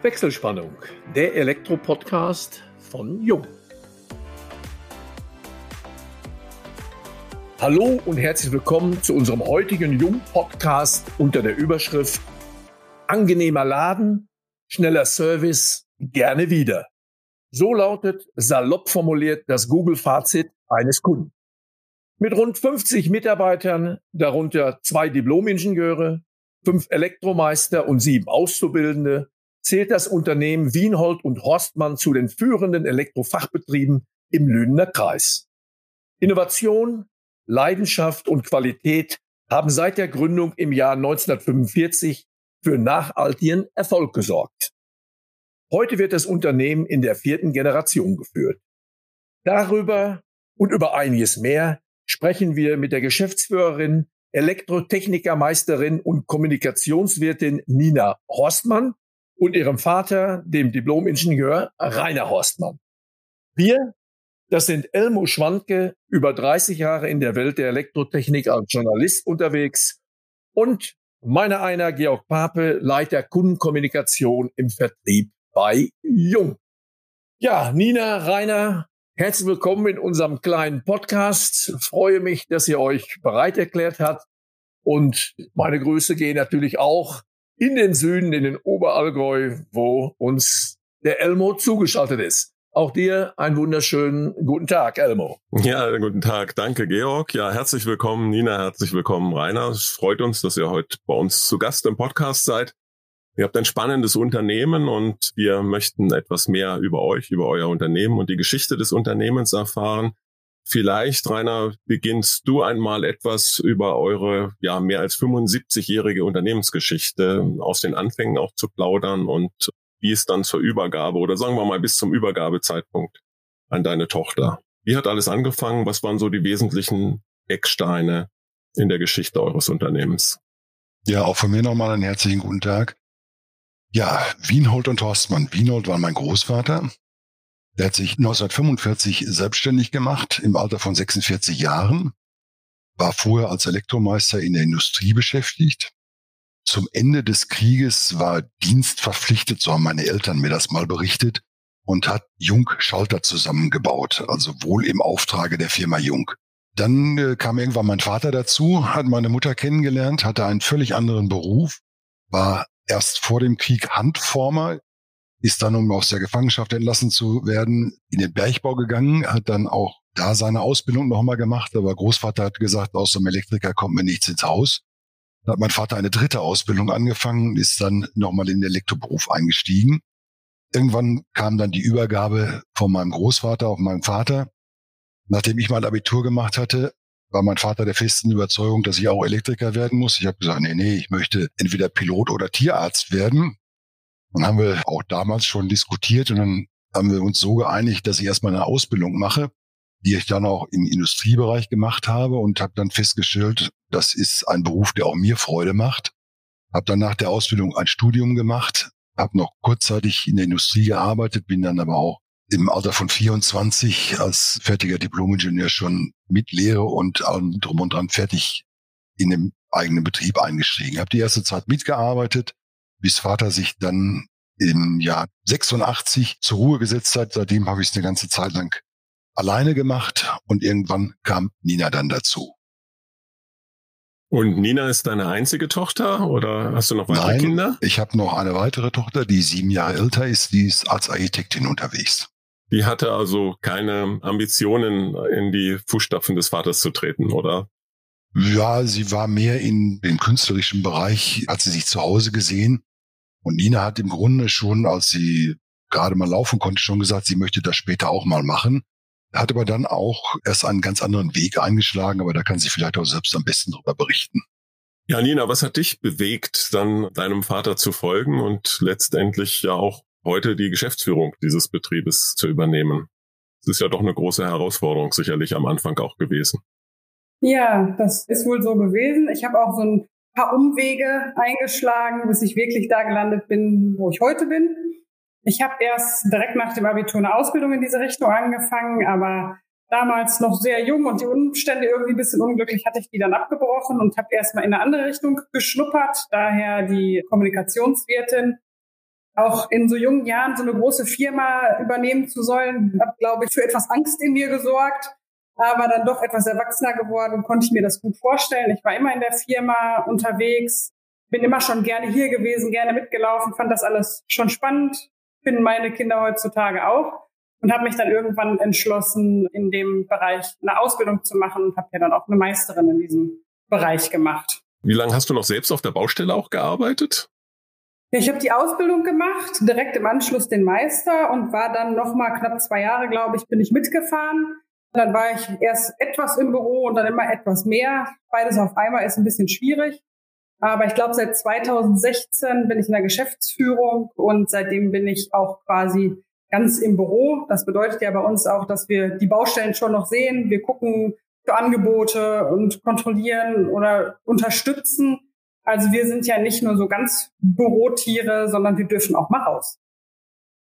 Wechselspannung, der Elektro-Podcast von Jung. Hallo und herzlich willkommen zu unserem heutigen Jung-Podcast unter der Überschrift Angenehmer Laden, schneller Service, gerne wieder. So lautet salopp formuliert das Google-Fazit eines Kunden. Mit rund 50 Mitarbeitern, darunter zwei Diplomingenieure, fünf Elektromeister und sieben Auszubildende, zählt das Unternehmen Wienhold und Horstmann zu den führenden Elektrofachbetrieben im Lünener Kreis. Innovation, Leidenschaft und Qualität haben seit der Gründung im Jahr 1945 für nachhaltigen Erfolg gesorgt. Heute wird das Unternehmen in der vierten Generation geführt. Darüber und über einiges mehr sprechen wir mit der Geschäftsführerin, Elektrotechnikermeisterin und Kommunikationswirtin Nina Horstmann und ihrem Vater, dem Diplomingenieur Rainer Horstmann. Wir, das sind Elmo Schwanke, über 30 Jahre in der Welt der Elektrotechnik als Journalist unterwegs und meiner einer Georg Pape, Leiter Kundenkommunikation im Vertrieb bei Jung. Ja, Nina, Rainer, herzlich willkommen in unserem kleinen Podcast. Ich freue mich, dass ihr euch bereit erklärt habt. Und meine Grüße gehen natürlich auch in den Süden, in den Oberallgäu, wo uns der Elmo zugeschaltet ist. Auch dir einen wunderschönen guten Tag, Elmo. Ja, guten Tag. Danke, Georg. Ja, herzlich willkommen, Nina. Herzlich willkommen, Rainer. Es freut uns, dass ihr heute bei uns zu Gast im Podcast seid. Ihr habt ein spannendes Unternehmen und wir möchten etwas mehr über euch, über euer Unternehmen und die Geschichte des Unternehmens erfahren. Vielleicht, Rainer, beginnst du einmal etwas über eure ja mehr als 75-jährige Unternehmensgeschichte aus den Anfängen auch zu plaudern und wie es dann zur Übergabe oder sagen wir mal bis zum Übergabezeitpunkt an deine Tochter. Wie hat alles angefangen? Was waren so die wesentlichen Ecksteine in der Geschichte eures Unternehmens? Ja, auch von mir nochmal einen herzlichen guten Tag. Ja, Wienhold und Horstmann. Wienhold war mein Großvater. Der hat sich 1945 selbstständig gemacht, im Alter von 46 Jahren, war vorher als Elektromeister in der Industrie beschäftigt. Zum Ende des Krieges war Dienst verpflichtet, so haben meine Eltern mir das mal berichtet, und hat Jung Schalter zusammengebaut, also wohl im Auftrage der Firma Jung. Dann äh, kam irgendwann mein Vater dazu, hat meine Mutter kennengelernt, hatte einen völlig anderen Beruf, war erst vor dem Krieg Handformer, ist dann, um aus der Gefangenschaft entlassen zu werden, in den Bergbau gegangen, hat dann auch da seine Ausbildung nochmal gemacht. Aber Großvater hat gesagt, aus dem Elektriker kommt mir nichts ins Haus. Da hat mein Vater eine dritte Ausbildung angefangen, ist dann nochmal in den Elektroberuf eingestiegen. Irgendwann kam dann die Übergabe von meinem Großvater auf meinen Vater. Nachdem ich mal Abitur gemacht hatte, war mein Vater der festen Überzeugung, dass ich auch Elektriker werden muss. Ich habe gesagt, nee, nee, ich möchte entweder Pilot oder Tierarzt werden. Dann haben wir auch damals schon diskutiert und dann haben wir uns so geeinigt, dass ich erstmal eine Ausbildung mache, die ich dann auch im Industriebereich gemacht habe und habe dann festgestellt, das ist ein Beruf, der auch mir Freude macht. Habe dann nach der Ausbildung ein Studium gemacht, habe noch kurzzeitig in der Industrie gearbeitet, bin dann aber auch im Alter von 24 als fertiger Diplomingenieur schon mit Lehre und drum und dran fertig in dem eigenen Betrieb eingestiegen. Habe die erste Zeit mitgearbeitet, bis Vater sich dann im Jahr 86 zur Ruhe gesetzt hat. Seitdem habe ich es eine ganze Zeit lang alleine gemacht und irgendwann kam Nina dann dazu. Und Nina ist deine einzige Tochter oder hast du noch weitere Nein, Kinder? Ich habe noch eine weitere Tochter, die sieben Jahre älter ist, die ist als Architektin unterwegs. Die hatte also keine Ambitionen, in die Fußstapfen des Vaters zu treten, oder? Ja, sie war mehr in dem künstlerischen Bereich, hat sie sich zu Hause gesehen. Und Nina hat im Grunde schon, als sie gerade mal laufen konnte, schon gesagt, sie möchte das später auch mal machen. Hat aber dann auch erst einen ganz anderen Weg eingeschlagen, aber da kann sie vielleicht auch selbst am besten darüber berichten. Ja, Nina, was hat dich bewegt, dann deinem Vater zu folgen und letztendlich ja auch heute die Geschäftsführung dieses Betriebes zu übernehmen? Das ist ja doch eine große Herausforderung sicherlich am Anfang auch gewesen. Ja, das ist wohl so gewesen. Ich habe auch so ein paar Umwege eingeschlagen, bis ich wirklich da gelandet bin, wo ich heute bin. Ich habe erst direkt nach dem Abitur eine Ausbildung in diese Richtung angefangen, aber damals noch sehr jung und die Umstände irgendwie ein bisschen unglücklich, hatte ich die dann abgebrochen und habe erstmal in eine andere Richtung geschnuppert, daher die Kommunikationswirtin auch in so jungen Jahren so eine große Firma übernehmen zu sollen, hat, glaube ich, für etwas Angst in mir gesorgt, aber dann doch etwas erwachsener geworden und konnte ich mir das gut vorstellen. Ich war immer in der Firma unterwegs, bin immer schon gerne hier gewesen, gerne mitgelaufen, fand das alles schon spannend, finden meine Kinder heutzutage auch und habe mich dann irgendwann entschlossen, in dem Bereich eine Ausbildung zu machen und habe ja dann auch eine Meisterin in diesem Bereich gemacht. Wie lange hast du noch selbst auf der Baustelle auch gearbeitet? Ja, ich habe die Ausbildung gemacht, direkt im Anschluss den Meister und war dann noch mal knapp zwei Jahre, glaube ich, bin ich mitgefahren. Dann war ich erst etwas im Büro und dann immer etwas mehr. Beides auf einmal ist ein bisschen schwierig. Aber ich glaube, seit 2016 bin ich in der Geschäftsführung und seitdem bin ich auch quasi ganz im Büro. Das bedeutet ja bei uns auch, dass wir die Baustellen schon noch sehen. Wir gucken für Angebote und kontrollieren oder unterstützen. Also wir sind ja nicht nur so ganz Bürotiere, sondern wir dürfen auch mal raus.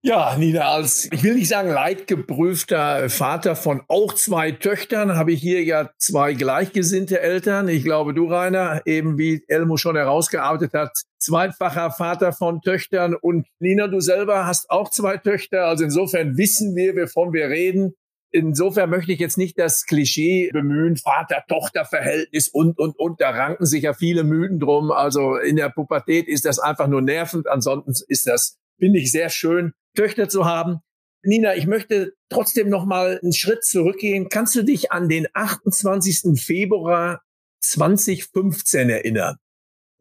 Ja, Nina, als, ich will nicht sagen leidgeprüfter Vater von auch zwei Töchtern, habe ich hier ja zwei gleichgesinnte Eltern. Ich glaube, du, Rainer, eben wie Elmo schon herausgearbeitet hat, zweifacher Vater von Töchtern. Und Nina, du selber hast auch zwei Töchter. Also insofern wissen wir, wovon wir reden. Insofern möchte ich jetzt nicht das Klischee bemühen, Vater-Tochter-Verhältnis und, und, und. Da ranken sich ja viele Mythen drum. Also in der Pubertät ist das einfach nur nervend. Ansonsten ist das, finde ich, sehr schön. Töchter zu haben. Nina, ich möchte trotzdem noch mal einen Schritt zurückgehen. Kannst du dich an den 28. Februar 2015 erinnern?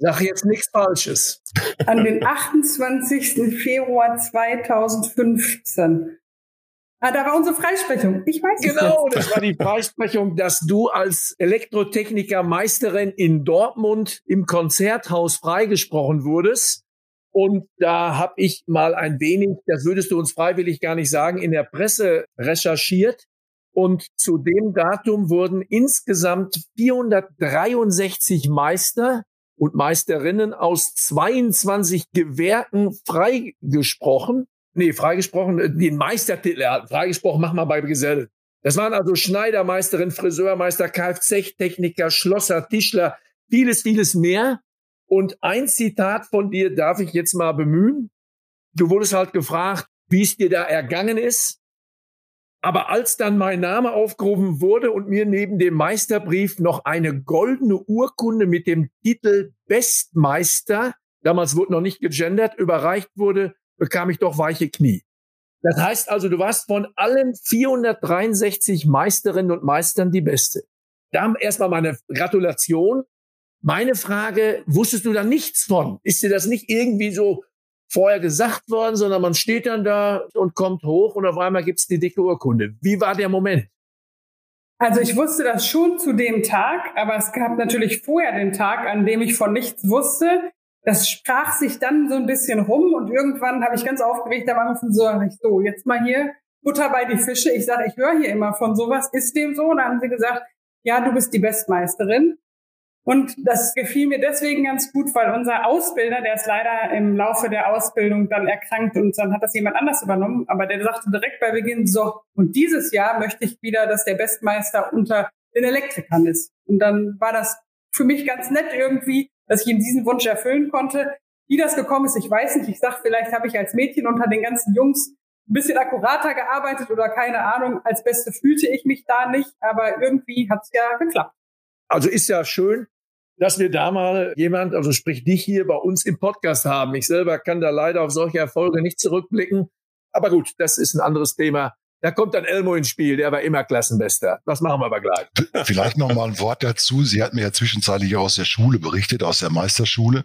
Sag jetzt nichts Falsches. An den 28. Februar 2015. Ah, da war unsere Freisprechung. Ich weiß es Genau, jetzt. das war die Freisprechung, dass du als Elektrotechniker Meisterin in Dortmund im Konzerthaus freigesprochen wurdest. Und da habe ich mal ein wenig, das würdest du uns freiwillig gar nicht sagen, in der Presse recherchiert. Und zu dem Datum wurden insgesamt 463 Meister und Meisterinnen aus 22 Gewerken freigesprochen. Nee, freigesprochen, den Meistertitel, ja, freigesprochen, mach mal bei Gesell. Das waren also Schneidermeisterin, Friseurmeister, Kfz-Techniker, Schlosser, Tischler, vieles, vieles mehr. Und ein Zitat von dir darf ich jetzt mal bemühen. Du wurdest halt gefragt, wie es dir da ergangen ist. Aber als dann mein Name aufgerufen wurde und mir neben dem Meisterbrief noch eine goldene Urkunde mit dem Titel Bestmeister, damals wurde noch nicht gegendert, überreicht wurde, bekam ich doch weiche Knie. Das heißt also, du warst von allen 463 Meisterinnen und Meistern die Beste. Da erstmal meine Gratulation. Meine Frage, wusstest du da nichts von? Ist dir das nicht irgendwie so vorher gesagt worden, sondern man steht dann da und kommt hoch und auf einmal gibt's die dicke Urkunde. Wie war der Moment? Also ich wusste das schon zu dem Tag, aber es gab natürlich vorher den Tag, an dem ich von nichts wusste. Das sprach sich dann so ein bisschen rum und irgendwann habe ich ganz aufgeregt am Anfang so, so, jetzt mal hier Butter bei die Fische. Ich sage, ich höre hier immer von sowas. Ist dem so? Und dann haben sie gesagt, ja, du bist die Bestmeisterin. Und das gefiel mir deswegen ganz gut, weil unser Ausbilder, der ist leider im Laufe der Ausbildung dann erkrankt und dann hat das jemand anders übernommen, aber der sagte direkt bei Beginn, so, und dieses Jahr möchte ich wieder, dass der Bestmeister unter den Elektrikern ist. Und dann war das für mich ganz nett irgendwie, dass ich ihm diesen Wunsch erfüllen konnte. Wie das gekommen ist, ich weiß nicht. Ich sag, vielleicht habe ich als Mädchen unter den ganzen Jungs ein bisschen akkurater gearbeitet oder keine Ahnung. Als Beste fühlte ich mich da nicht, aber irgendwie hat's ja geklappt. Also ist ja schön, dass wir da mal jemand, also sprich dich hier bei uns im Podcast haben. Ich selber kann da leider auf solche Erfolge nicht zurückblicken. Aber gut, das ist ein anderes Thema. Da kommt dann Elmo ins Spiel, der war immer Klassenbester. Das machen wir aber gleich. Vielleicht noch mal ein Wort dazu. Sie hat mir ja zwischenzeitlich aus der Schule berichtet, aus der Meisterschule.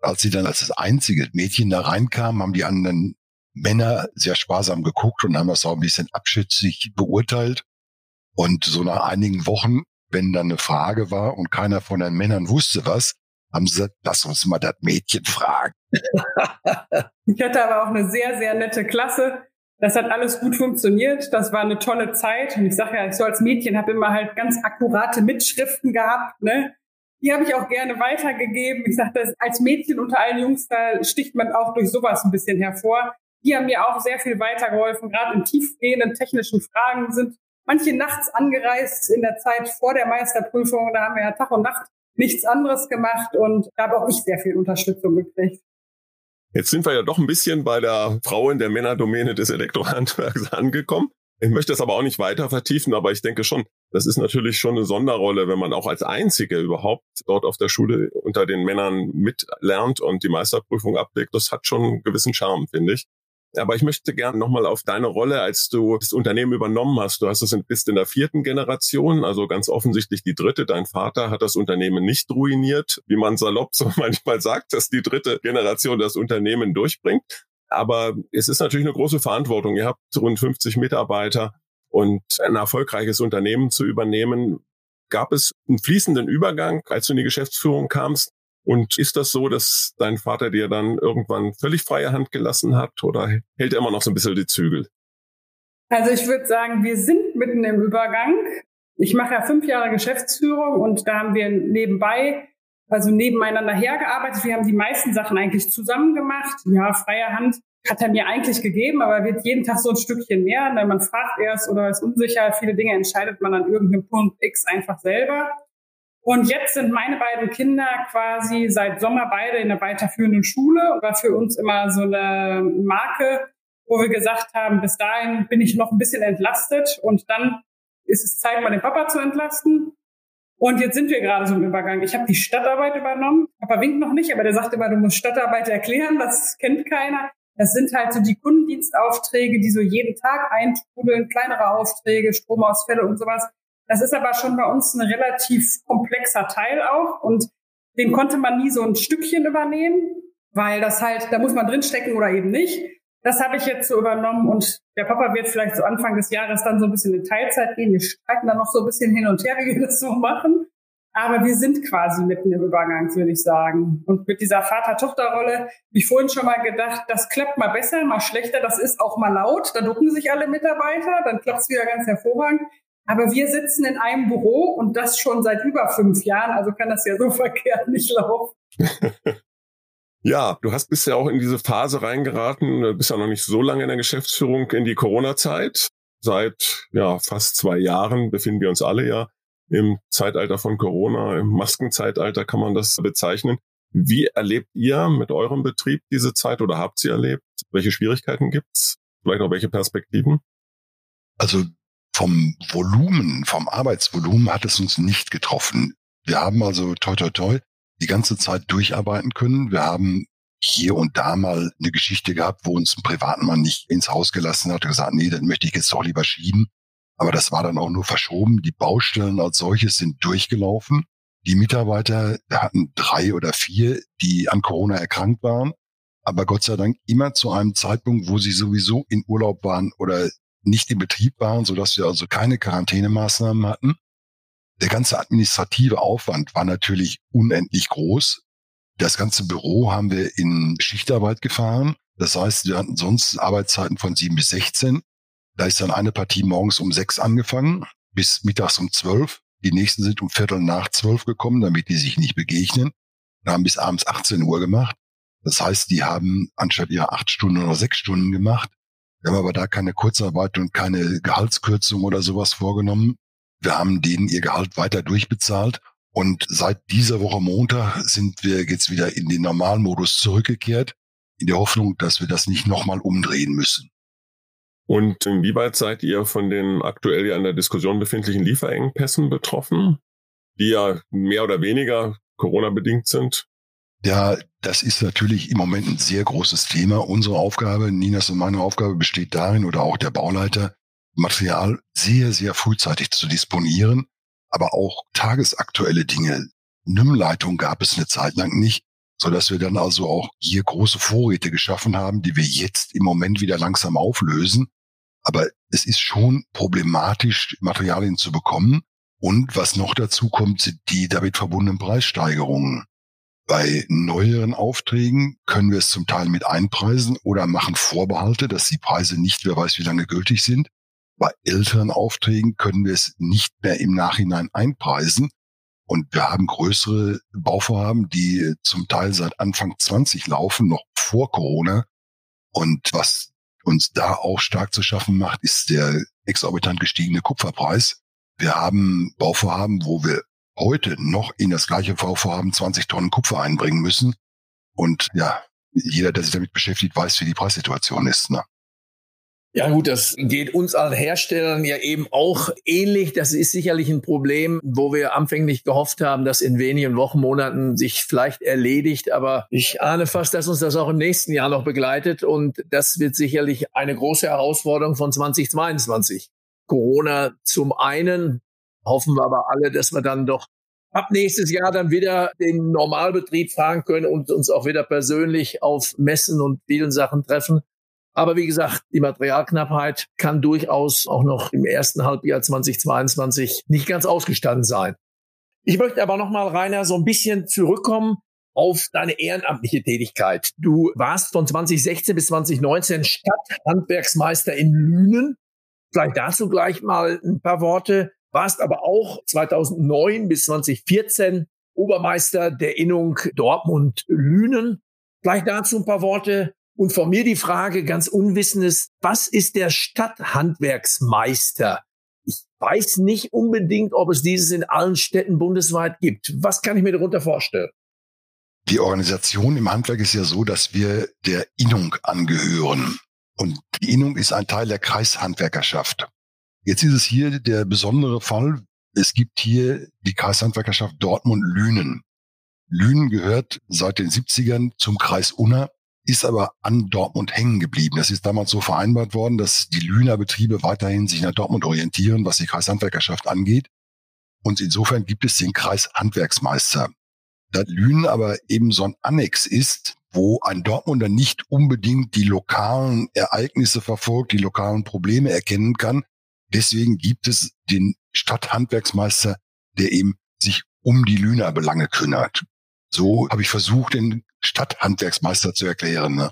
Als sie dann als das einzige Mädchen da reinkam, haben die anderen Männer sehr sparsam geguckt und haben das auch ein bisschen abschätzig beurteilt. Und so nach einigen Wochen wenn dann eine Frage war und keiner von den Männern wusste was, haben sie gesagt, lass uns mal das Mädchen fragen. ich hatte aber auch eine sehr, sehr nette Klasse. Das hat alles gut funktioniert. Das war eine tolle Zeit. Und ich sage ja, ich so als Mädchen habe immer halt ganz akkurate Mitschriften gehabt. Ne? Die habe ich auch gerne weitergegeben. Ich sage, als Mädchen unter allen Jungs, da sticht man auch durch sowas ein bisschen hervor. Die haben mir auch sehr viel weitergeholfen. Gerade in tiefgehenden technischen Fragen sind manche nachts angereist in der Zeit vor der Meisterprüfung. Da haben wir ja Tag und Nacht nichts anderes gemacht und da habe auch ich sehr viel Unterstützung gekriegt. Jetzt sind wir ja doch ein bisschen bei der Frau in der Männerdomäne des Elektrohandwerks angekommen. Ich möchte das aber auch nicht weiter vertiefen, aber ich denke schon, das ist natürlich schon eine Sonderrolle, wenn man auch als Einzige überhaupt dort auf der Schule unter den Männern mitlernt und die Meisterprüfung ablegt. Das hat schon einen gewissen Charme, finde ich. Aber ich möchte gerne nochmal auf deine Rolle, als du das Unternehmen übernommen hast. Du hast es bist in der vierten Generation, also ganz offensichtlich die dritte. Dein Vater hat das Unternehmen nicht ruiniert, wie man salopp so manchmal sagt, dass die dritte Generation das Unternehmen durchbringt. Aber es ist natürlich eine große Verantwortung. Ihr habt rund 50 Mitarbeiter und ein erfolgreiches Unternehmen zu übernehmen. Gab es einen fließenden Übergang, als du in die Geschäftsführung kamst? Und ist das so, dass dein Vater dir dann irgendwann völlig freie Hand gelassen hat oder hält er immer noch so ein bisschen die Zügel? Also ich würde sagen, wir sind mitten im Übergang. Ich mache ja fünf Jahre Geschäftsführung und da haben wir nebenbei also nebeneinander hergearbeitet. Wir haben die meisten Sachen eigentlich zusammen gemacht. Ja, freie Hand hat er mir eigentlich gegeben, aber wird jeden Tag so ein Stückchen mehr. Denn man fragt erst oder ist unsicher. Viele Dinge entscheidet man an irgendeinem Punkt X einfach selber. Und jetzt sind meine beiden Kinder quasi seit Sommer beide in der weiterführenden Schule. War für uns immer so eine Marke, wo wir gesagt haben, bis dahin bin ich noch ein bisschen entlastet und dann ist es Zeit, mal den Papa zu entlasten. Und jetzt sind wir gerade so im Übergang. Ich habe die Stadtarbeit übernommen. Papa winkt noch nicht, aber der sagt immer, du musst Stadtarbeit erklären. Das kennt keiner. Das sind halt so die Kundendienstaufträge, die so jeden Tag eintrudeln, kleinere Aufträge, Stromausfälle und sowas. Das ist aber schon bei uns ein relativ komplexer Teil auch und den konnte man nie so ein Stückchen übernehmen, weil das halt, da muss man drinstecken oder eben nicht. Das habe ich jetzt so übernommen und der Papa wird vielleicht so Anfang des Jahres dann so ein bisschen in Teilzeit gehen. Wir streiten dann noch so ein bisschen hin und her, wie wir das so machen. Aber wir sind quasi mitten im Übergang, würde ich sagen. Und mit dieser Vater-Tochter-Rolle habe ich vorhin schon mal gedacht, das klappt mal besser, mal schlechter. Das ist auch mal laut. Da ducken sich alle Mitarbeiter. Dann klappt es wieder ganz hervorragend. Aber wir sitzen in einem Büro und das schon seit über fünf Jahren. Also kann das ja so verkehrt nicht laufen. Ja, du hast bisher auch in diese Phase reingeraten, bist ja noch nicht so lange in der Geschäftsführung in die Corona-Zeit. Seit ja fast zwei Jahren befinden wir uns alle ja im Zeitalter von Corona, im Maskenzeitalter kann man das bezeichnen. Wie erlebt ihr mit eurem Betrieb diese Zeit oder habt sie erlebt? Welche Schwierigkeiten gibt's? Vielleicht auch welche Perspektiven? Also vom Volumen, vom Arbeitsvolumen hat es uns nicht getroffen. Wir haben also toi toi toi die ganze Zeit durcharbeiten können. Wir haben hier und da mal eine Geschichte gehabt, wo uns ein Privatmann nicht ins Haus gelassen hat und gesagt, nee, dann möchte ich jetzt doch lieber schieben. Aber das war dann auch nur verschoben. Die Baustellen als solches sind durchgelaufen. Die Mitarbeiter hatten drei oder vier, die an Corona erkrankt waren. Aber Gott sei Dank immer zu einem Zeitpunkt, wo sie sowieso in Urlaub waren oder nicht in Betrieb waren, sodass wir also keine Quarantänemaßnahmen hatten. Der ganze administrative Aufwand war natürlich unendlich groß. Das ganze Büro haben wir in Schichtarbeit gefahren. Das heißt, wir hatten sonst Arbeitszeiten von sieben bis 16. Da ist dann eine Partie morgens um sechs angefangen, bis mittags um zwölf. Die nächsten sind um Viertel nach zwölf gekommen, damit die sich nicht begegnen. Wir haben bis abends 18 Uhr gemacht. Das heißt, die haben anstatt ihrer acht Stunden oder sechs Stunden gemacht. Wir haben aber da keine Kurzarbeit und keine Gehaltskürzung oder sowas vorgenommen. Wir haben denen ihr Gehalt weiter durchbezahlt. Und seit dieser Woche Montag sind wir jetzt wieder in den Normalmodus zurückgekehrt, in der Hoffnung, dass wir das nicht nochmal umdrehen müssen. Und inwieweit seid ihr von den aktuell ja in der Diskussion befindlichen Lieferengpässen betroffen, die ja mehr oder weniger Corona-bedingt sind? Ja, das ist natürlich im Moment ein sehr großes Thema. Unsere Aufgabe, Ninas und meine Aufgabe besteht darin, oder auch der Bauleiter, Material sehr, sehr frühzeitig zu disponieren, aber auch tagesaktuelle Dinge. NIM-Leitung gab es eine Zeit lang nicht, so dass wir dann also auch hier große Vorräte geschaffen haben, die wir jetzt im Moment wieder langsam auflösen. Aber es ist schon problematisch, Materialien zu bekommen. Und was noch dazu kommt, sind die damit verbundenen Preissteigerungen. Bei neueren Aufträgen können wir es zum Teil mit einpreisen oder machen Vorbehalte, dass die Preise nicht, wer weiß wie lange gültig sind. Bei älteren Aufträgen können wir es nicht mehr im Nachhinein einpreisen. Und wir haben größere Bauvorhaben, die zum Teil seit Anfang 20 laufen, noch vor Corona. Und was uns da auch stark zu schaffen macht, ist der exorbitant gestiegene Kupferpreis. Wir haben Bauvorhaben, wo wir heute noch in das gleiche Bauvorhaben 20 Tonnen Kupfer einbringen müssen. Und ja, jeder, der sich damit beschäftigt, weiß, wie die Preissituation ist. Ne? Ja gut, das geht uns als Herstellern ja eben auch ähnlich. Das ist sicherlich ein Problem, wo wir anfänglich gehofft haben, dass in wenigen Wochen, Monaten sich vielleicht erledigt. Aber ich ahne fast, dass uns das auch im nächsten Jahr noch begleitet. Und das wird sicherlich eine große Herausforderung von 2022. Corona zum einen, hoffen wir aber alle, dass wir dann doch ab nächstes Jahr dann wieder den Normalbetrieb fahren können und uns auch wieder persönlich auf Messen und vielen Sachen treffen. Aber wie gesagt, die Materialknappheit kann durchaus auch noch im ersten Halbjahr 2022 nicht ganz ausgestanden sein. Ich möchte aber nochmal, Rainer, so ein bisschen zurückkommen auf deine ehrenamtliche Tätigkeit. Du warst von 2016 bis 2019 Stadthandwerksmeister in Lünen. Vielleicht dazu gleich mal ein paar Worte. Warst aber auch 2009 bis 2014 Obermeister der Innung Dortmund-Lünen. Vielleicht dazu ein paar Worte. Und von mir die Frage ganz unwissendes, was ist der Stadthandwerksmeister? Ich weiß nicht unbedingt, ob es dieses in allen Städten bundesweit gibt. Was kann ich mir darunter vorstellen? Die Organisation im Handwerk ist ja so, dass wir der Innung angehören. Und die Innung ist ein Teil der Kreishandwerkerschaft. Jetzt ist es hier der besondere Fall. Es gibt hier die Kreishandwerkerschaft Dortmund-Lünen. Lünen gehört seit den 70ern zum Kreis Unna ist aber an Dortmund hängen geblieben. Das ist damals so vereinbart worden, dass die Lüner Betriebe weiterhin sich nach Dortmund orientieren, was die Kreishandwerkerschaft angeht. Und insofern gibt es den Kreishandwerksmeister. Da Lünen aber eben so ein Annex ist, wo ein Dortmunder nicht unbedingt die lokalen Ereignisse verfolgt, die lokalen Probleme erkennen kann. Deswegen gibt es den Stadthandwerksmeister, der eben sich um die Lüner Belange kümmert. So habe ich versucht, den Stadthandwerksmeister zu erklären. Ne?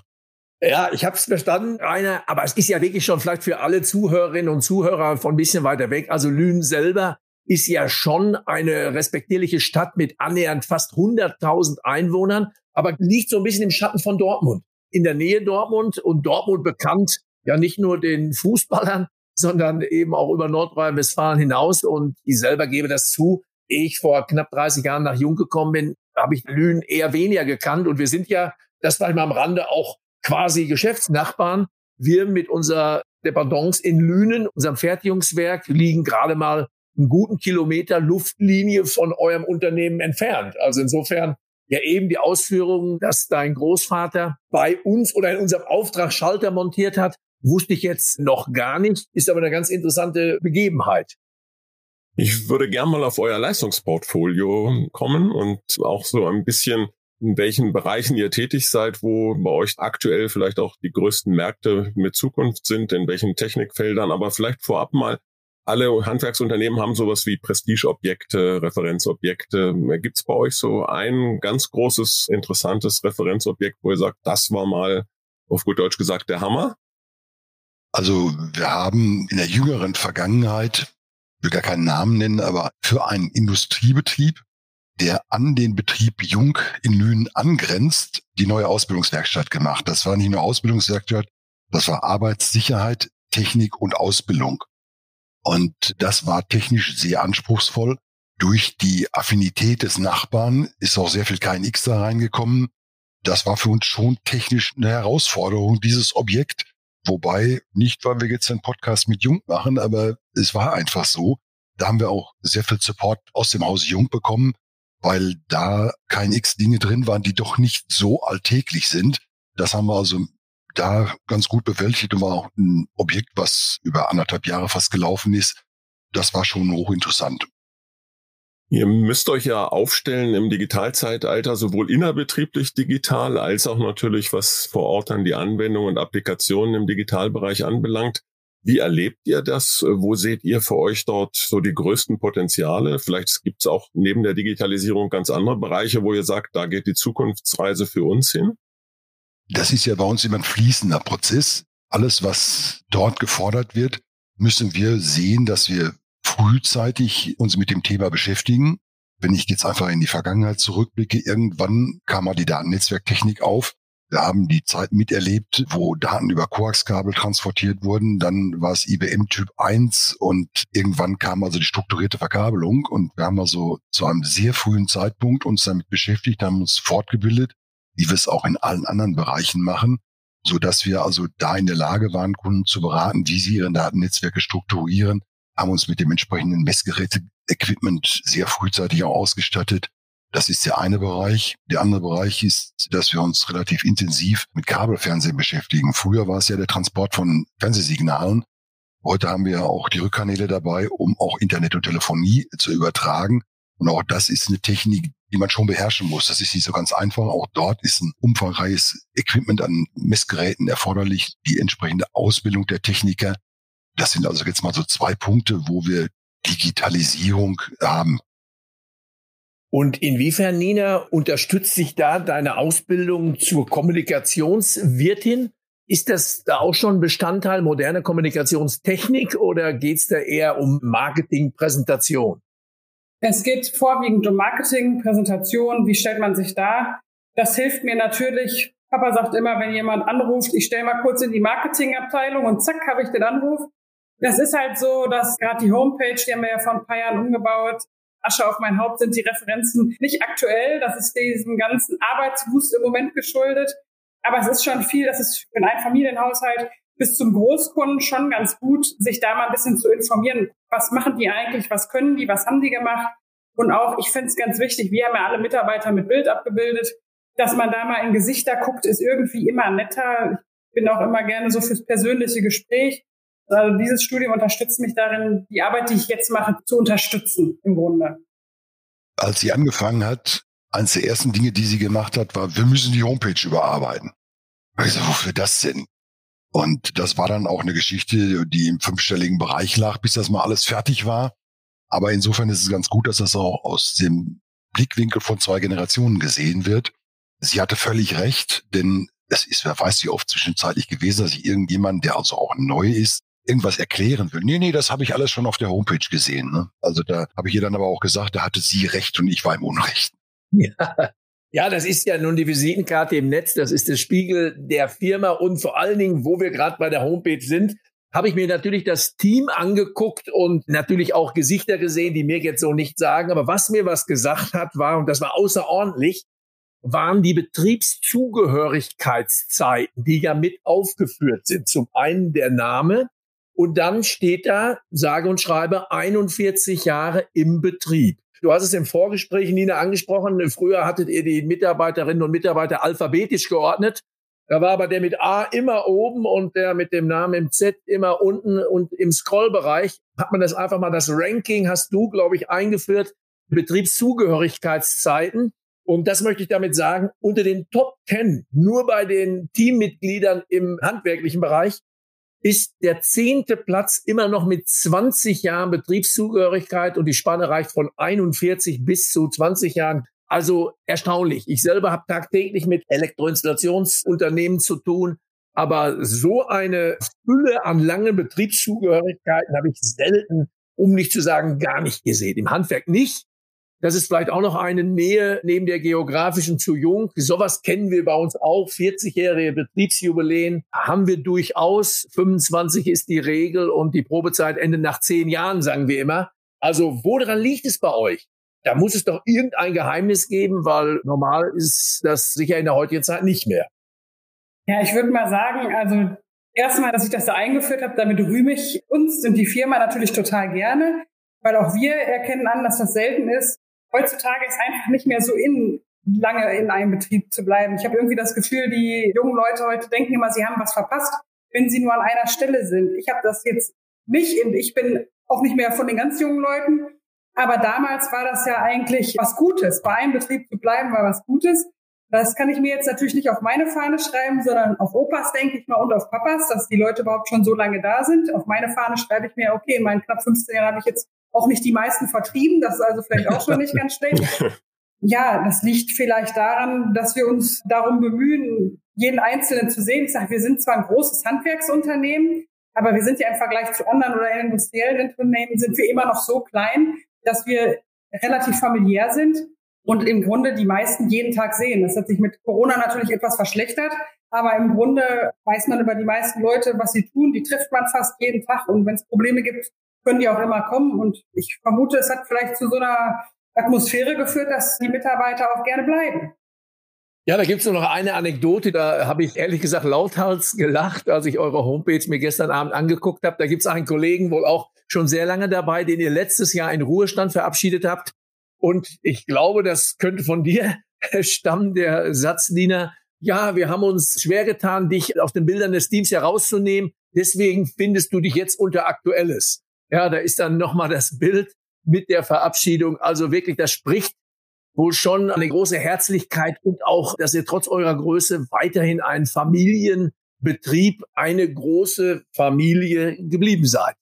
Ja, ich habe es verstanden, Rainer, aber es ist ja wirklich schon vielleicht für alle Zuhörerinnen und Zuhörer von ein bisschen weiter weg. Also Lünen selber ist ja schon eine respektierliche Stadt mit annähernd fast 100.000 Einwohnern, aber liegt so ein bisschen im Schatten von Dortmund. In der Nähe Dortmund und Dortmund bekannt ja nicht nur den Fußballern, sondern eben auch über Nordrhein-Westfalen hinaus. Und ich selber gebe das zu, ich vor knapp 30 Jahren nach Jung gekommen bin, habe ich Lünen eher weniger gekannt. Und wir sind ja, das vielleicht mal am Rande, auch quasi Geschäftsnachbarn. Wir mit unserer Dependance in Lünen, unserem Fertigungswerk, liegen gerade mal einen guten Kilometer Luftlinie von eurem Unternehmen entfernt. Also insofern ja eben die Ausführungen, dass dein Großvater bei uns oder in unserem Auftrag Schalter montiert hat, wusste ich jetzt noch gar nicht, ist aber eine ganz interessante Begebenheit. Ich würde gern mal auf euer Leistungsportfolio kommen und auch so ein bisschen in welchen Bereichen ihr tätig seid, wo bei euch aktuell vielleicht auch die größten Märkte mit Zukunft sind, in welchen Technikfeldern, aber vielleicht vorab mal, alle Handwerksunternehmen haben sowas wie Prestigeobjekte, Referenzobjekte. Gibt es bei euch so ein ganz großes, interessantes Referenzobjekt, wo ihr sagt, das war mal auf gut Deutsch gesagt der Hammer? Also wir haben in der jüngeren Vergangenheit will gar keinen Namen nennen, aber für einen Industriebetrieb, der an den Betrieb Jung in Lünen angrenzt, die neue Ausbildungswerkstatt gemacht. Das war nicht nur Ausbildungswerkstatt, das war Arbeitssicherheit, Technik und Ausbildung. Und das war technisch sehr anspruchsvoll. Durch die Affinität des Nachbarn ist auch sehr viel KNX da reingekommen. Das war für uns schon technisch eine Herausforderung, dieses Objekt. Wobei, nicht weil wir jetzt einen Podcast mit Jung machen, aber es war einfach so. Da haben wir auch sehr viel Support aus dem Haus Jung bekommen, weil da kein X Dinge drin waren, die doch nicht so alltäglich sind. Das haben wir also da ganz gut bewältigt und war auch ein Objekt, was über anderthalb Jahre fast gelaufen ist. Das war schon hochinteressant. Ihr müsst euch ja aufstellen im Digitalzeitalter, sowohl innerbetrieblich digital als auch natürlich, was vor Ort an die Anwendungen und Applikationen im Digitalbereich anbelangt. Wie erlebt ihr das? Wo seht ihr für euch dort so die größten Potenziale? Vielleicht gibt es auch neben der Digitalisierung ganz andere Bereiche, wo ihr sagt, da geht die Zukunftsreise für uns hin? Das ist ja bei uns immer ein fließender Prozess. Alles, was dort gefordert wird, müssen wir sehen, dass wir frühzeitig uns mit dem Thema beschäftigen. Wenn ich jetzt einfach in die Vergangenheit zurückblicke, irgendwann kam mal die Datennetzwerktechnik auf. Wir haben die Zeit miterlebt, wo Daten über Koaxkabel transportiert wurden. Dann war es IBM Typ 1 und irgendwann kam also die strukturierte Verkabelung. Und wir haben also zu einem sehr frühen Zeitpunkt uns damit beschäftigt, haben uns fortgebildet. wie wir es auch in allen anderen Bereichen machen, so dass wir also da in der Lage waren, Kunden zu beraten, wie sie ihre Datennetzwerke strukturieren, haben uns mit dem entsprechenden Messgeräte-Equipment sehr frühzeitig auch ausgestattet. Das ist der eine Bereich. Der andere Bereich ist, dass wir uns relativ intensiv mit Kabelfernsehen beschäftigen. Früher war es ja der Transport von Fernsehsignalen. Heute haben wir auch die Rückkanäle dabei, um auch Internet und Telefonie zu übertragen. Und auch das ist eine Technik, die man schon beherrschen muss. Das ist nicht so ganz einfach. Auch dort ist ein umfangreiches Equipment an Messgeräten erforderlich, die entsprechende Ausbildung der Techniker. Das sind also jetzt mal so zwei Punkte, wo wir Digitalisierung haben. Und inwiefern, Nina, unterstützt sich da deine Ausbildung zur Kommunikationswirtin? Ist das da auch schon Bestandteil moderner Kommunikationstechnik oder geht es da eher um Marketing, Präsentation? Es geht vorwiegend um Marketing, Präsentation, wie stellt man sich da? Das hilft mir natürlich. Papa sagt immer, wenn jemand anruft, ich stelle mal kurz in die Marketingabteilung und zack, habe ich den Anruf. Das ist halt so, dass gerade die Homepage, die haben wir ja vor ein paar Jahren umgebaut, Asche auf mein Haupt sind die Referenzen nicht aktuell. Das ist diesem ganzen Arbeitswust im Moment geschuldet. Aber es ist schon viel, das ist für einen Familienhaushalt bis zum Großkunden schon ganz gut, sich da mal ein bisschen zu informieren. Was machen die eigentlich? Was können die? Was haben die gemacht? Und auch, ich finde es ganz wichtig, wir haben ja alle Mitarbeiter mit Bild abgebildet, dass man da mal in Gesichter guckt, ist irgendwie immer netter. Ich bin auch immer gerne so fürs persönliche Gespräch. Also dieses Studium unterstützt mich darin, die Arbeit, die ich jetzt mache, zu unterstützen im Grunde. Als sie angefangen hat, eines der ersten Dinge, die sie gemacht hat, war, wir müssen die Homepage überarbeiten. Ich so, wofür das denn? Und das war dann auch eine Geschichte, die im fünfstelligen Bereich lag, bis das mal alles fertig war. Aber insofern ist es ganz gut, dass das auch aus dem Blickwinkel von zwei Generationen gesehen wird. Sie hatte völlig recht, denn es ist, wer weiß wie oft zwischenzeitlich gewesen, dass ich irgendjemand, der also auch neu ist, irgendwas erklären will. Nee, nee, das habe ich alles schon auf der Homepage gesehen. Ne? Also da habe ich ihr dann aber auch gesagt, da hatte sie recht und ich war im Unrecht. Ja. Ja, das ist ja nun die Visitenkarte im Netz, das ist der Spiegel der Firma und vor allen Dingen, wo wir gerade bei der Homepage sind, habe ich mir natürlich das Team angeguckt und natürlich auch Gesichter gesehen, die mir jetzt so nicht sagen. Aber was mir was gesagt hat, war, und das war außerordentlich, waren die Betriebszugehörigkeitszeiten, die ja mit aufgeführt sind. Zum einen der Name und dann steht da, sage und schreibe, 41 Jahre im Betrieb. Du hast es im Vorgespräch, Nina, angesprochen. Früher hattet ihr die Mitarbeiterinnen und Mitarbeiter alphabetisch geordnet. Da war aber der mit A immer oben und der mit dem Namen im Z immer unten und im Scrollbereich hat man das einfach mal, das Ranking hast du, glaube ich, eingeführt, Betriebszugehörigkeitszeiten. Und das möchte ich damit sagen, unter den Top Ten, nur bei den Teammitgliedern im handwerklichen Bereich, ist der zehnte Platz immer noch mit 20 Jahren Betriebszugehörigkeit und die Spanne reicht von 41 bis zu 20 Jahren. Also erstaunlich. Ich selber habe tagtäglich mit Elektroinstallationsunternehmen zu tun, aber so eine Fülle an langen Betriebszugehörigkeiten habe ich selten, um nicht zu sagen gar nicht gesehen. Im Handwerk nicht, das ist vielleicht auch noch eine Nähe neben der geografischen zu Jung. Sowas kennen wir bei uns auch. 40-jährige Betriebsjubiläen haben wir durchaus. 25 ist die Regel und die Probezeit endet nach zehn Jahren, sagen wir immer. Also woran liegt es bei euch? Da muss es doch irgendein Geheimnis geben, weil normal ist das sicher in der heutigen Zeit nicht mehr. Ja, ich würde mal sagen, also erstmal, dass ich das da eingeführt habe, damit rühme ich uns und die Firma natürlich total gerne, weil auch wir erkennen an, dass das selten ist, heutzutage ist einfach nicht mehr so in, lange in einem Betrieb zu bleiben. Ich habe irgendwie das Gefühl, die jungen Leute heute denken immer, sie haben was verpasst, wenn sie nur an einer Stelle sind. Ich habe das jetzt nicht, ich bin auch nicht mehr von den ganz jungen Leuten, aber damals war das ja eigentlich was Gutes. Bei einem Betrieb zu bleiben war was Gutes. Das kann ich mir jetzt natürlich nicht auf meine Fahne schreiben, sondern auf Opas denke ich mal und auf Papas, dass die Leute überhaupt schon so lange da sind. Auf meine Fahne schreibe ich mir, okay, in meinen knapp 15 Jahren habe ich jetzt auch nicht die meisten vertrieben. Das ist also vielleicht auch schon nicht ganz schlecht. Ja, das liegt vielleicht daran, dass wir uns darum bemühen, jeden Einzelnen zu sehen. Ich sage, wir sind zwar ein großes Handwerksunternehmen, aber wir sind ja im Vergleich zu anderen oder industriellen Unternehmen sind wir immer noch so klein, dass wir relativ familiär sind und im Grunde die meisten jeden Tag sehen. Das hat sich mit Corona natürlich etwas verschlechtert, aber im Grunde weiß man über die meisten Leute, was sie tun. Die trifft man fast jeden Tag und wenn es Probleme gibt, können die auch immer kommen. Und ich vermute, es hat vielleicht zu so einer Atmosphäre geführt, dass die Mitarbeiter auch gerne bleiben. Ja, da gibt's nur noch eine Anekdote, da habe ich ehrlich gesagt lauthals gelacht, als ich eure Homepage mir gestern Abend angeguckt habe. Da gibt's einen Kollegen wohl auch schon sehr lange dabei, den ihr letztes Jahr in Ruhestand verabschiedet habt. Und ich glaube, das könnte von dir stammen, der Satzdiener. Ja, wir haben uns schwer getan, dich aus den Bildern des Teams herauszunehmen. Deswegen findest du dich jetzt unter Aktuelles. Ja, da ist dann nochmal das Bild mit der Verabschiedung. Also wirklich, das spricht wohl schon eine große Herzlichkeit und auch, dass ihr trotz eurer Größe weiterhin ein Familienbetrieb, eine große Familie geblieben seid.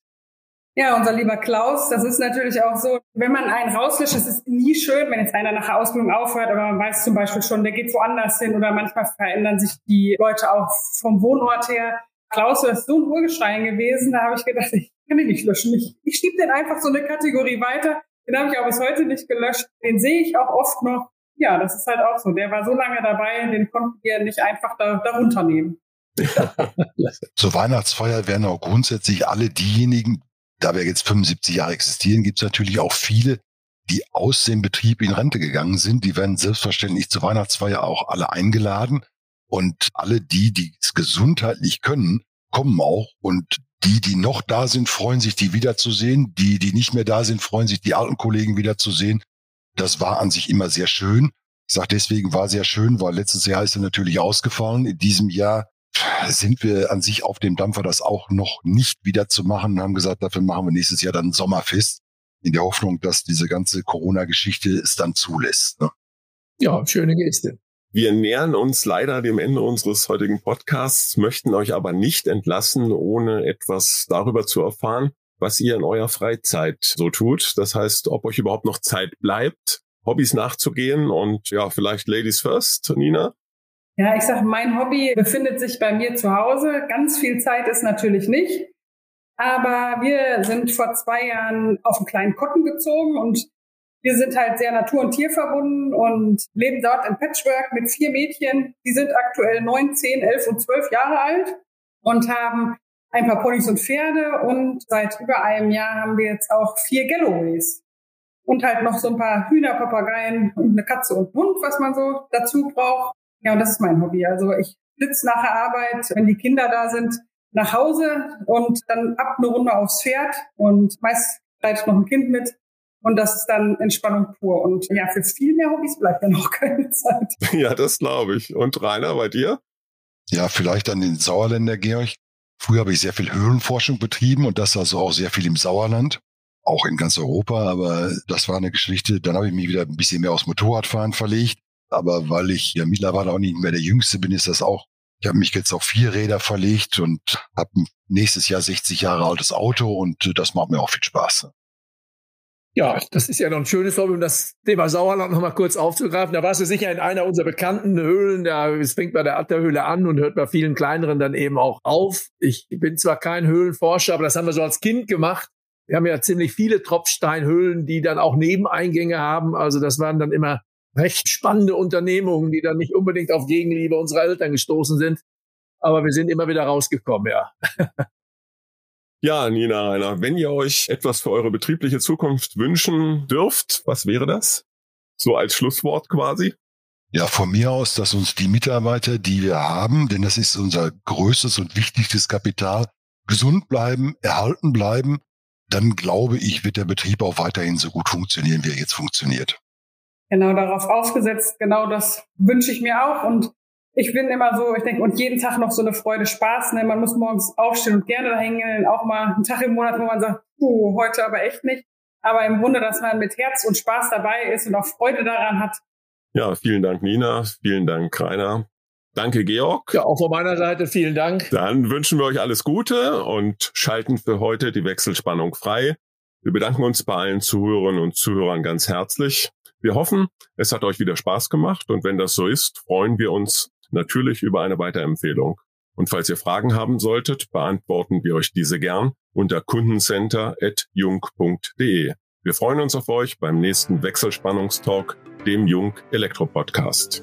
Ja, unser lieber Klaus, das ist natürlich auch so, wenn man einen rauslöscht, es ist nie schön, wenn jetzt einer nach der Ausbildung aufhört, aber man weiß zum Beispiel schon, der geht woanders hin oder manchmal verändern sich die Leute auch vom Wohnort her. Klaus, das ist so ein Urgestein gewesen, da habe ich gedacht, ich kann den nicht löschen. Ich, ich schiebe den einfach so eine Kategorie weiter. Den habe ich auch bis heute nicht gelöscht. Den sehe ich auch oft noch. Ja, das ist halt auch so. Der war so lange dabei, den konnten wir nicht einfach da, da runternehmen. Zur Weihnachtsfeier werden auch grundsätzlich alle diejenigen, da wir jetzt 75 Jahre existieren, gibt es natürlich auch viele, die aus dem Betrieb in Rente gegangen sind. Die werden selbstverständlich zur Weihnachtsfeier auch alle eingeladen. Und alle die, die es gesundheitlich können, kommen auch. Und die, die noch da sind, freuen sich, die wiederzusehen. Die, die nicht mehr da sind, freuen sich, die alten Kollegen wiederzusehen. Das war an sich immer sehr schön. Ich sage deswegen war sehr schön, weil letztes Jahr ist er natürlich ausgefallen. In diesem Jahr sind wir an sich auf dem Dampfer, das auch noch nicht wieder zu machen haben gesagt, dafür machen wir nächstes Jahr dann Sommerfest. In der Hoffnung, dass diese ganze Corona-Geschichte es dann zulässt. Ne? Ja, schöne Geste. Wir nähern uns leider dem Ende unseres heutigen Podcasts, möchten euch aber nicht entlassen, ohne etwas darüber zu erfahren, was ihr in eurer Freizeit so tut. Das heißt, ob euch überhaupt noch Zeit bleibt, Hobbys nachzugehen und ja, vielleicht Ladies First, Nina. Ja, ich sag, mein Hobby befindet sich bei mir zu Hause. Ganz viel Zeit ist natürlich nicht. Aber wir sind vor zwei Jahren auf einen kleinen Kotten gezogen und wir sind halt sehr natur- und tierverbunden und leben dort im Patchwork mit vier Mädchen. Die sind aktuell neun, zehn, elf und zwölf Jahre alt und haben ein paar Ponys und Pferde und seit über einem Jahr haben wir jetzt auch vier Galloways. Und halt noch so ein paar Hühner, Papageien und eine Katze und Hund, was man so dazu braucht. Ja, und das ist mein Hobby. Also ich sitze nach der Arbeit, wenn die Kinder da sind, nach Hause und dann ab eine Runde aufs Pferd und meist reite noch ein Kind mit und das ist dann Entspannung pur. Und ja, für viel mehr Hobbys bleibt ja noch keine Zeit. Ja, das glaube ich. Und Rainer, bei dir? Ja, vielleicht an den Sauerländer, Georg. Früher habe ich sehr viel Höhlenforschung betrieben und das also auch sehr viel im Sauerland, auch in ganz Europa. Aber das war eine Geschichte. Dann habe ich mich wieder ein bisschen mehr aufs Motorradfahren verlegt. Aber weil ich ja mittlerweile auch nicht mehr der Jüngste bin, ist das auch. Ich habe mich jetzt auf vier Räder verlegt und habe nächstes Jahr 60 Jahre altes Auto und das macht mir auch viel Spaß. Ja, das ist ja noch ein schönes Hobby, um das Thema Sauerland noch mal kurz aufzugreifen. Da warst du sicher in einer unserer bekannten Höhlen. Da, es fängt bei der Atterhöhle an und hört bei vielen kleineren dann eben auch auf. Ich bin zwar kein Höhlenforscher, aber das haben wir so als Kind gemacht. Wir haben ja ziemlich viele Tropfsteinhöhlen, die dann auch Nebeneingänge haben. Also das waren dann immer recht spannende Unternehmungen, die dann nicht unbedingt auf Gegenliebe unserer Eltern gestoßen sind. Aber wir sind immer wieder rausgekommen, ja. Ja, Nina Rainer, wenn ihr euch etwas für eure betriebliche Zukunft wünschen dürft, was wäre das? So als Schlusswort quasi? Ja, von mir aus, dass uns die Mitarbeiter, die wir haben, denn das ist unser größtes und wichtigstes Kapital, gesund bleiben, erhalten bleiben, dann glaube ich, wird der Betrieb auch weiterhin so gut funktionieren, wie er jetzt funktioniert. Genau darauf aufgesetzt, genau das wünsche ich mir auch und ich bin immer so, ich denke, und jeden Tag noch so eine Freude, Spaß. Ne? Man muss morgens aufstehen und gerne da hängen. Auch mal einen Tag im Monat, wo man sagt, puh, heute aber echt nicht. Aber im Grunde, dass man mit Herz und Spaß dabei ist und auch Freude daran hat. Ja, vielen Dank, Nina. Vielen Dank, Rainer. Danke, Georg. Ja, auch von meiner Seite vielen Dank. Dann wünschen wir euch alles Gute und schalten für heute die Wechselspannung frei. Wir bedanken uns bei allen Zuhörerinnen und Zuhörern ganz herzlich. Wir hoffen, es hat euch wieder Spaß gemacht und wenn das so ist, freuen wir uns natürlich über eine Weiterempfehlung. Und falls ihr Fragen haben solltet, beantworten wir euch diese gern unter kundencenter.jung.de. Wir freuen uns auf euch beim nächsten Wechselspannungstalk, dem Jung Elektro Podcast.